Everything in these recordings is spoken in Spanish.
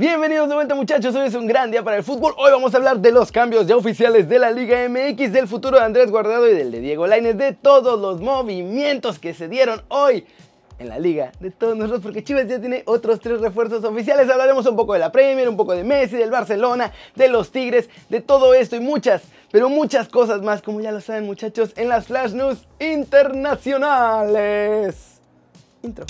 Bienvenidos de vuelta muchachos, hoy es un gran día para el fútbol. Hoy vamos a hablar de los cambios ya oficiales de la Liga MX, del futuro de Andrés Guardado y del de Diego Lainez, de todos los movimientos que se dieron hoy en la liga de todos nosotros, porque Chivas ya tiene otros tres refuerzos oficiales. Hablaremos un poco de la Premier, un poco de Messi, del Barcelona, de los Tigres, de todo esto y muchas, pero muchas cosas más, como ya lo saben muchachos, en las Flash News internacionales. Intro.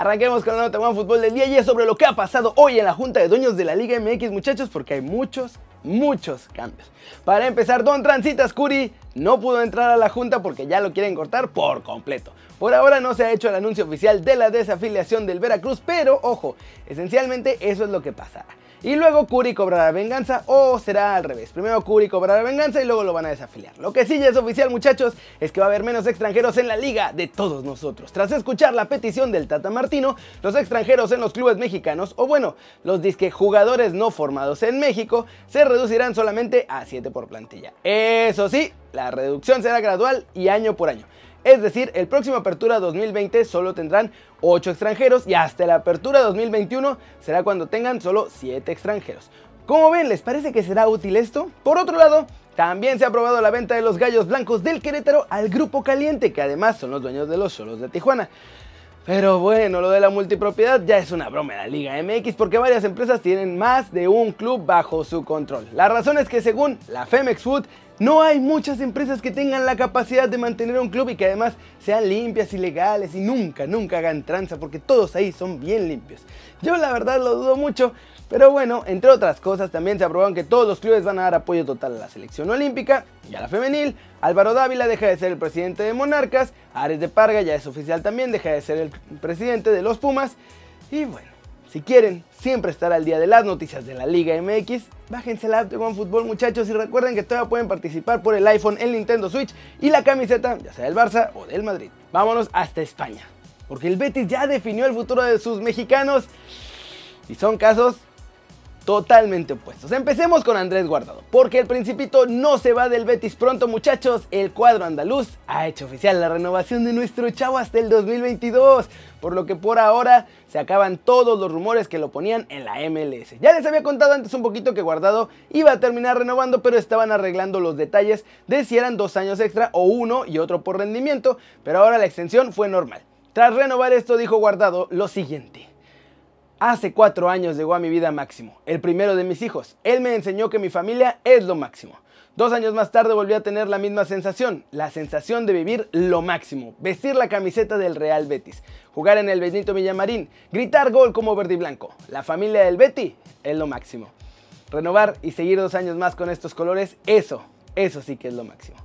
Arranquemos con la nota de Fútbol del día y es sobre lo que ha pasado hoy en la Junta de Dueños de la Liga MX, muchachos, porque hay muchos, muchos cambios. Para empezar, Don Transitas Curi no pudo entrar a la Junta porque ya lo quieren cortar por completo. Por ahora no se ha hecho el anuncio oficial de la desafiliación del Veracruz, pero ojo, esencialmente eso es lo que pasará. Y luego Curi cobrará venganza o será al revés. Primero Curi cobrará venganza y luego lo van a desafiliar. Lo que sí ya es oficial muchachos es que va a haber menos extranjeros en la liga de todos nosotros. Tras escuchar la petición del Tata Martino, los extranjeros en los clubes mexicanos, o bueno, los disque jugadores no formados en México, se reducirán solamente a 7 por plantilla. Eso sí, la reducción será gradual y año por año. Es decir, el próximo Apertura 2020 solo tendrán 8 extranjeros y hasta la Apertura 2021 será cuando tengan solo 7 extranjeros. ¿Cómo ven? ¿Les parece que será útil esto? Por otro lado, también se ha aprobado la venta de los gallos blancos del Querétaro al Grupo Caliente, que además son los dueños de los solos de Tijuana. Pero bueno, lo de la multipropiedad ya es una broma de la Liga MX porque varias empresas tienen más de un club bajo su control. La razón es que según la Femex Food, no hay muchas empresas que tengan la capacidad de mantener un club y que además sean limpias y legales y nunca, nunca hagan tranza porque todos ahí son bien limpios. Yo la verdad lo dudo mucho, pero bueno, entre otras cosas también se aprobaron que todos los clubes van a dar apoyo total a la selección olímpica y a la femenil. Álvaro Dávila deja de ser el presidente de Monarcas, Ares de Parga ya es oficial también, deja de ser el presidente de los Pumas y bueno. Si quieren siempre estar al día de las noticias de la Liga MX, bájense la app de OneFootball muchachos y recuerden que todavía pueden participar por el iPhone, el Nintendo Switch y la camiseta, ya sea del Barça o del Madrid. Vámonos hasta España, porque el Betis ya definió el futuro de sus mexicanos y son casos totalmente opuestos. Empecemos con Andrés Guardado, porque el principito no se va del Betis pronto muchachos, el cuadro andaluz ha hecho oficial la renovación de nuestro chavo hasta el 2022, por lo que por ahora se acaban todos los rumores que lo ponían en la MLS. Ya les había contado antes un poquito que Guardado iba a terminar renovando, pero estaban arreglando los detalles de si eran dos años extra o uno y otro por rendimiento, pero ahora la extensión fue normal. Tras renovar esto dijo Guardado lo siguiente. Hace cuatro años llegó a mi vida Máximo, el primero de mis hijos. Él me enseñó que mi familia es lo máximo. Dos años más tarde volví a tener la misma sensación, la sensación de vivir lo máximo, vestir la camiseta del Real Betis, jugar en el Benito Villamarín, gritar gol como verde y blanco. La familia del Betty es lo máximo. Renovar y seguir dos años más con estos colores, eso, eso sí que es lo máximo.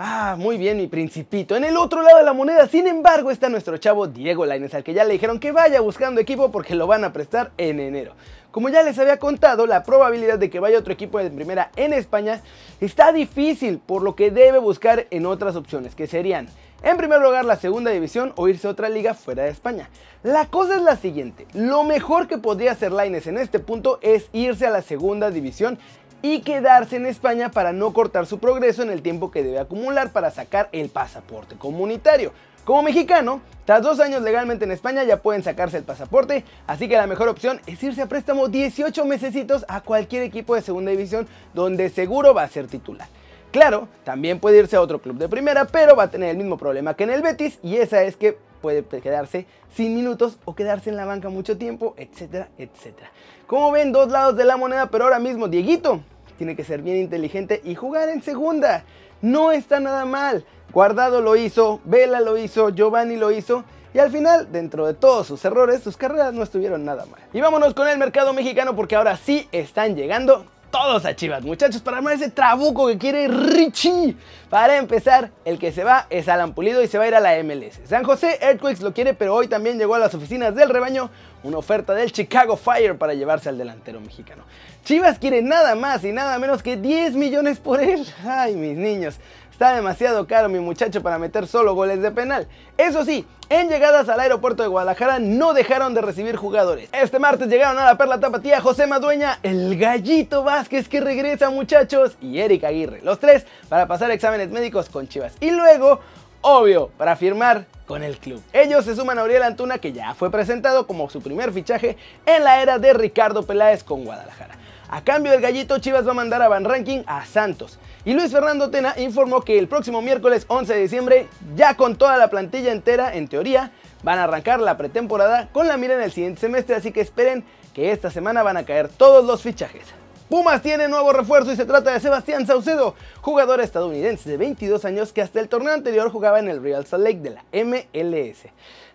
Ah, muy bien, mi principito. En el otro lado de la moneda, sin embargo, está nuestro chavo Diego Lainez, al que ya le dijeron que vaya buscando equipo porque lo van a prestar en enero. Como ya les había contado, la probabilidad de que vaya otro equipo de primera en España está difícil, por lo que debe buscar en otras opciones, que serían, en primer lugar, la segunda división o irse a otra liga fuera de España. La cosa es la siguiente, lo mejor que podría hacer Laines en este punto es irse a la segunda división y quedarse en España para no cortar su progreso en el tiempo que debe acumular para sacar el pasaporte comunitario. Como mexicano, tras dos años legalmente en España ya pueden sacarse el pasaporte, así que la mejor opción es irse a préstamo 18 mesecitos a cualquier equipo de segunda división donde seguro va a ser titular. Claro, también puede irse a otro club de primera, pero va a tener el mismo problema que en el Betis y esa es que puede quedarse sin minutos o quedarse en la banca mucho tiempo, etcétera, etcétera. Como ven, dos lados de la moneda, pero ahora mismo Dieguito tiene que ser bien inteligente y jugar en segunda. No está nada mal. Guardado lo hizo, Vela lo hizo, Giovanni lo hizo. Y al final, dentro de todos sus errores, sus carreras no estuvieron nada mal. Y vámonos con el mercado mexicano porque ahora sí están llegando todos a Chivas, muchachos, para armar ese trabuco que quiere Richie. Para empezar, el que se va es Alan Pulido y se va a ir a la MLS. San José Earthquakes lo quiere, pero hoy también llegó a las oficinas del rebaño una oferta del Chicago Fire para llevarse al delantero mexicano. Chivas quiere nada más y nada menos que 10 millones por él. Ay, mis niños. Está demasiado caro mi muchacho para meter solo goles de penal. Eso sí, en llegadas al aeropuerto de Guadalajara no dejaron de recibir jugadores. Este martes llegaron a la Perla Tapatía José Madueña, el Gallito Vázquez que regresa muchachos y Eric Aguirre. Los tres para pasar exámenes médicos con Chivas. Y luego obvio, para firmar con el club. Ellos se suman a Uriel Antuna, que ya fue presentado como su primer fichaje en la era de Ricardo Peláez con Guadalajara. A cambio del gallito, Chivas va a mandar a Van Ranking a Santos. Y Luis Fernando Tena informó que el próximo miércoles 11 de diciembre, ya con toda la plantilla entera, en teoría, van a arrancar la pretemporada con la mira en el siguiente semestre, así que esperen que esta semana van a caer todos los fichajes. Pumas tiene nuevo refuerzo y se trata de Sebastián Saucedo, jugador estadounidense de 22 años que hasta el torneo anterior jugaba en el Real Salt Lake de la MLS.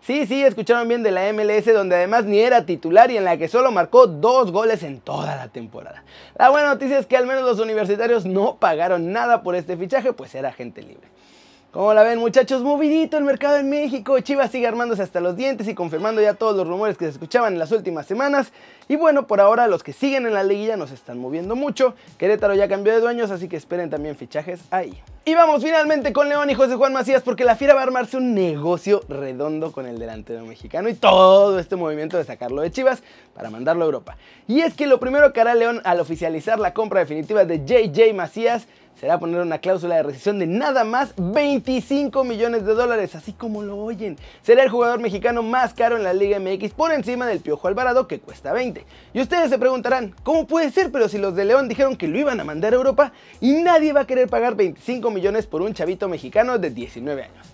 Sí, sí, escucharon bien de la MLS donde además ni era titular y en la que solo marcó dos goles en toda la temporada. La buena noticia es que al menos los universitarios no pagaron nada por este fichaje, pues era gente libre. Como la ven muchachos, movidito el mercado en México. Chivas sigue armándose hasta los dientes y confirmando ya todos los rumores que se escuchaban en las últimas semanas. Y bueno, por ahora los que siguen en la liguilla nos están moviendo mucho. Querétaro ya cambió de dueños, así que esperen también fichajes ahí. Y vamos finalmente con León y José Juan Macías porque la Fiera va a armarse un negocio redondo con el delantero mexicano y todo este movimiento de sacarlo de Chivas para mandarlo a Europa. Y es que lo primero que hará León al oficializar la compra definitiva de JJ Macías será poner una cláusula de rescisión de nada más 25 millones de dólares, así como lo oyen. Será el jugador mexicano más caro en la Liga MX por encima del Piojo Alvarado que cuesta 20. Y ustedes se preguntarán, ¿cómo puede ser? Pero si los de León dijeron que lo iban a mandar a Europa y nadie va a querer pagar 25 millones por un chavito mexicano de 19 años.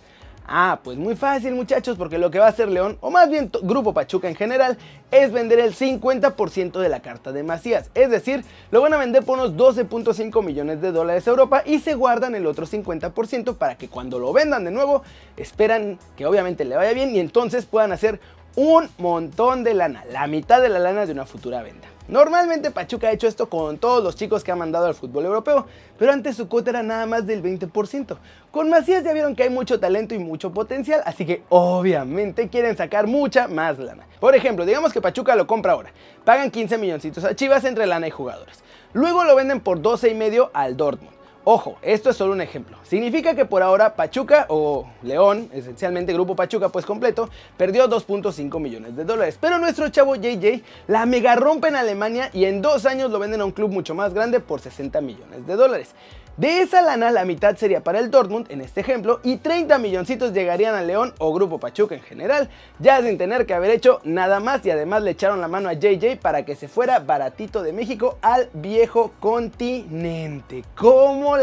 Ah, pues muy fácil muchachos, porque lo que va a hacer León, o más bien Grupo Pachuca en general, es vender el 50% de la carta de Macías. Es decir, lo van a vender por unos 12.5 millones de dólares a Europa y se guardan el otro 50% para que cuando lo vendan de nuevo, esperan que obviamente le vaya bien y entonces puedan hacer un montón de lana, la mitad de la lana de una futura venta. Normalmente Pachuca ha hecho esto con todos los chicos que ha mandado al fútbol europeo, pero antes su cuota era nada más del 20%. Con Macías ya vieron que hay mucho talento y mucho potencial, así que obviamente quieren sacar mucha más lana. Por ejemplo, digamos que Pachuca lo compra ahora, pagan 15 milloncitos a Chivas entre lana y jugadores. Luego lo venden por 12 y medio al Dortmund. Ojo, esto es solo un ejemplo. Significa que por ahora Pachuca o León, esencialmente Grupo Pachuca pues completo, perdió 2.5 millones de dólares. Pero nuestro chavo JJ la mega rompe en Alemania y en dos años lo venden a un club mucho más grande por 60 millones de dólares. De esa lana, la mitad sería para el Dortmund, en este ejemplo, y 30 milloncitos llegarían a León o Grupo Pachuca en general, ya sin tener que haber hecho nada más y además le echaron la mano a JJ para que se fuera baratito de México al viejo continente. ¿Cómo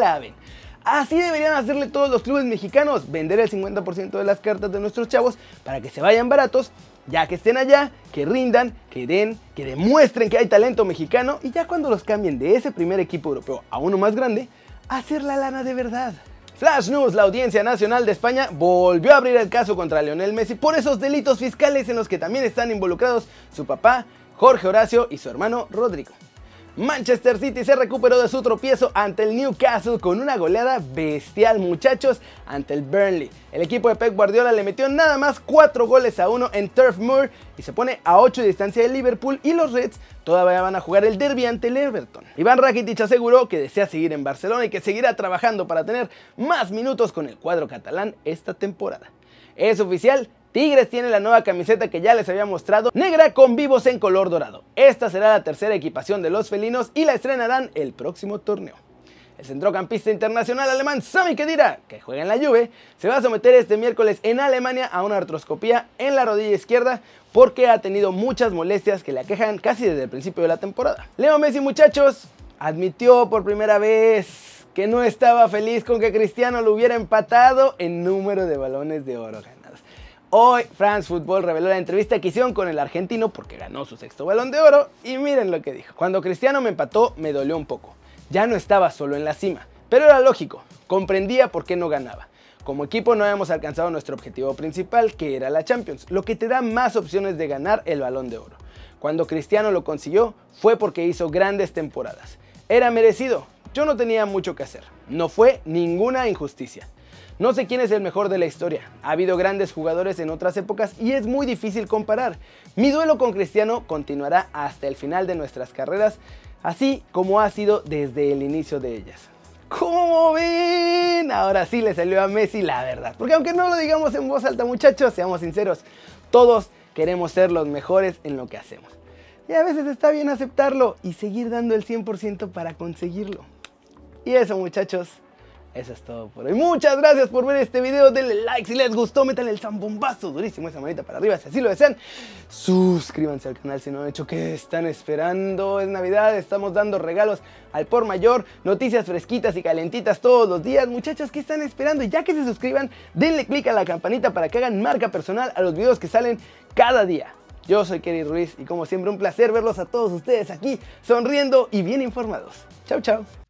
Así deberían hacerle todos los clubes mexicanos, vender el 50% de las cartas de nuestros chavos para que se vayan baratos, ya que estén allá, que rindan, que den, que demuestren que hay talento mexicano y ya cuando los cambien de ese primer equipo europeo a uno más grande, hacer la lana de verdad. Flash News, la Audiencia Nacional de España volvió a abrir el caso contra Lionel Messi por esos delitos fiscales en los que también están involucrados su papá, Jorge Horacio, y su hermano Rodrigo. Manchester City se recuperó de su tropiezo ante el Newcastle con una goleada bestial, muchachos, ante el Burnley. El equipo de Pep Guardiola le metió nada más 4 goles a 1 en Turf Moor y se pone a 8 de distancia de Liverpool y los Reds todavía van a jugar el derby ante el Everton. Iván Rakitic aseguró que desea seguir en Barcelona y que seguirá trabajando para tener más minutos con el cuadro catalán esta temporada. Es oficial, Tigres tiene la nueva camiseta que ya les había mostrado, negra con vivos en color dorado. Esta será la tercera equipación de los felinos y la estrenarán el próximo torneo. El centrocampista internacional alemán Sami Khedira, que juega en la Juve, se va a someter este miércoles en Alemania a una artroscopía en la rodilla izquierda porque ha tenido muchas molestias que le aquejan casi desde el principio de la temporada. Leo Messi, muchachos, admitió por primera vez que no estaba feliz con que Cristiano lo hubiera empatado en número de balones de oro. Hoy France Football reveló la entrevista que hicieron con el argentino porque ganó su sexto balón de oro y miren lo que dijo. Cuando Cristiano me empató me dolió un poco. Ya no estaba solo en la cima, pero era lógico, comprendía por qué no ganaba. Como equipo no habíamos alcanzado nuestro objetivo principal, que era la Champions, lo que te da más opciones de ganar el balón de oro. Cuando Cristiano lo consiguió fue porque hizo grandes temporadas. Era merecido, yo no tenía mucho que hacer. No fue ninguna injusticia. No sé quién es el mejor de la historia. Ha habido grandes jugadores en otras épocas y es muy difícil comparar. Mi duelo con Cristiano continuará hasta el final de nuestras carreras, así como ha sido desde el inicio de ellas. ¿Cómo ven? Ahora sí le salió a Messi la verdad. Porque aunque no lo digamos en voz alta muchachos, seamos sinceros, todos queremos ser los mejores en lo que hacemos. Y a veces está bien aceptarlo y seguir dando el 100% para conseguirlo. Y eso muchachos Eso es todo por hoy. Muchas gracias por ver este video. Denle like si les gustó. Métanle el zambombazo durísimo esa manita para arriba si así lo desean. Suscríbanse al canal si no han hecho. ¿Qué están esperando? Es Navidad. Estamos dando regalos al por mayor. Noticias fresquitas y calentitas todos los días. Muchachos, ¿qué están esperando? Y ya que se suscriban, denle click a la campanita para que hagan marca personal a los videos que salen cada día. Yo soy Kerry Ruiz y como siempre un placer verlos a todos ustedes aquí sonriendo y bien informados. Chau, chau.